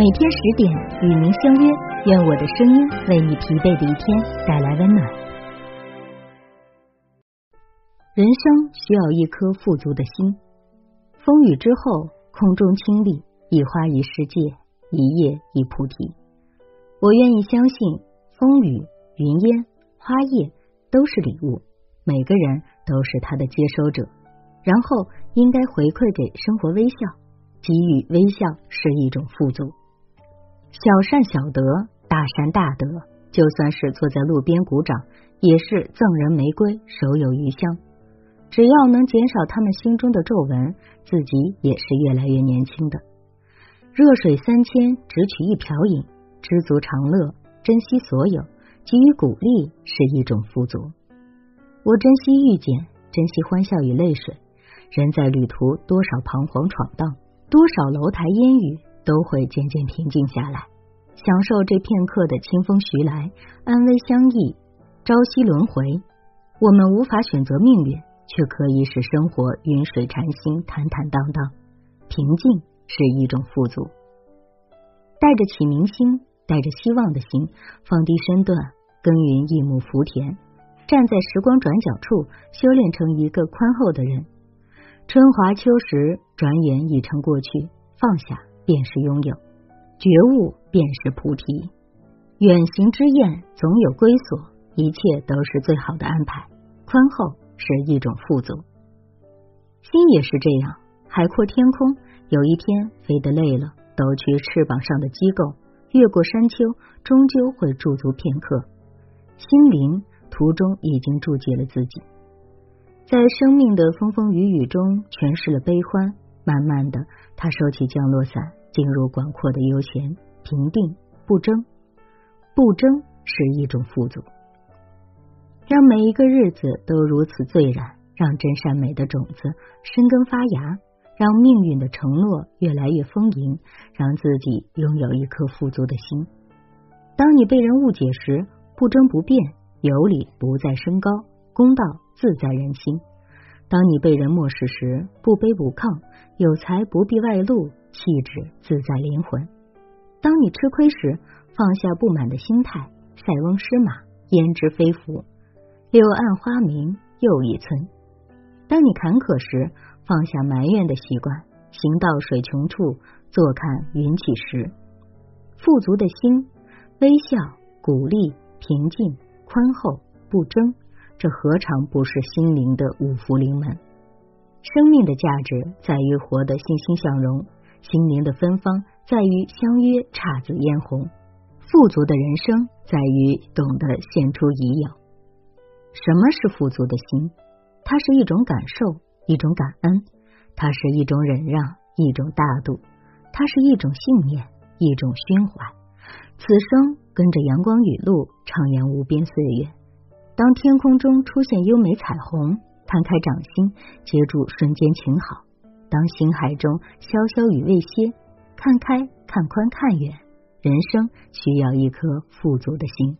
每天十点与您相约，愿我的声音为你疲惫的一天带来温暖。人生需要一颗富足的心。风雨之后，空中清丽，一花一世界，一叶一菩提。我愿意相信，风雨、云烟、花叶都是礼物，每个人都是它的接收者。然后应该回馈给生活微笑，给予微笑是一种富足。小善小德，大善大德。就算是坐在路边鼓掌，也是赠人玫瑰，手有余香。只要能减少他们心中的皱纹，自己也是越来越年轻的。热水三千，只取一瓢饮。知足常乐，珍惜所有，给予鼓励是一种富足。我珍惜遇见，珍惜欢笑与泪水。人在旅途，多少彷徨闯荡，多少楼台烟雨。都会渐渐平静下来，享受这片刻的清风徐来，安危相依，朝夕轮回。我们无法选择命运，却可以使生活云水禅心，坦坦荡荡。平静是一种富足。带着启明心，带着希望的心，放低身段，耕耘一亩福田，站在时光转角处，修炼成一个宽厚的人。春华秋实，转眼已成过去，放下。便是拥有觉悟，便是菩提。远行之宴总有归所，一切都是最好的安排。宽厚是一种富足，心也是这样。海阔天空，有一天飞得累了，抖去翅膀上的机构，越过山丘，终究会驻足片刻。心灵途中已经注解了自己，在生命的风风雨雨中诠释了悲欢。慢慢的，他收起降落伞。进入广阔的悠闲，平定不争，不争是一种富足，让每一个日子都如此醉然，让真善美的种子生根发芽，让命运的承诺越来越丰盈，让自己拥有一颗富足的心。当你被人误解时，不争不辩，有理不再升高，公道自在人心。当你被人漠视时，不卑不亢，有才不必外露。气质自在灵魂。当你吃亏时，放下不满的心态，塞翁失马，焉知非福？柳暗花明又一村。当你坎坷时，放下埋怨的习惯，行到水穷处，坐看云起时。富足的心，微笑、鼓励、平静、宽厚、不争，这何尝不是心灵的五福临门？生命的价值在于活得欣欣向荣。心灵的芬芳在于相约姹紫嫣红，富足的人生在于懂得献出已有。什么是富足的心？它是一种感受，一种感恩；它是一种忍让，一种大度；它是一种信念，一种胸怀。此生跟着阳光雨露，徜徉无边岁月。当天空中出现优美彩虹，摊开掌心，接住瞬间晴好。当心海中潇潇雨未歇，看开看宽看远，人生需要一颗富足的心。